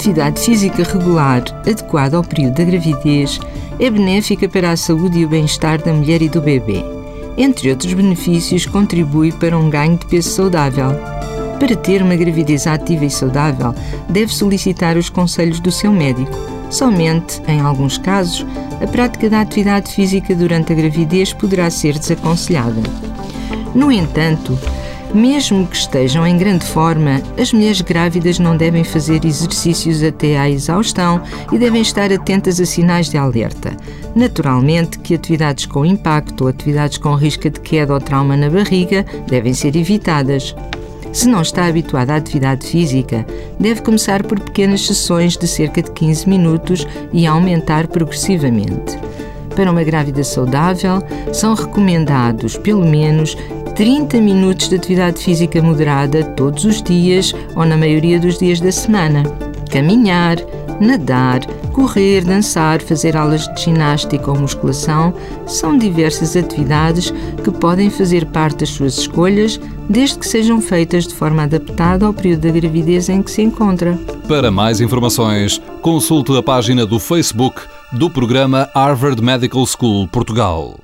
atividade física regular, adequada ao período da gravidez, é benéfica para a saúde e o bem-estar da mulher e do bebê. Entre outros benefícios, contribui para um ganho de peso saudável. Para ter uma gravidez ativa e saudável, deve solicitar os conselhos do seu médico. Somente, em alguns casos, a prática da atividade física durante a gravidez poderá ser desaconselhada. No entanto, mesmo que estejam em grande forma, as mulheres grávidas não devem fazer exercícios até à exaustão e devem estar atentas a sinais de alerta. Naturalmente que atividades com impacto ou atividades com risco de queda ou trauma na barriga devem ser evitadas. Se não está habituada à atividade física, deve começar por pequenas sessões de cerca de 15 minutos e aumentar progressivamente. Para uma grávida saudável, são recomendados pelo menos 30 minutos de atividade física moderada todos os dias ou na maioria dos dias da semana. Caminhar, nadar, correr, dançar, fazer aulas de ginástica ou musculação são diversas atividades que podem fazer parte das suas escolhas, desde que sejam feitas de forma adaptada ao período da gravidez em que se encontra. Para mais informações, consulte a página do Facebook do programa Harvard Medical School Portugal.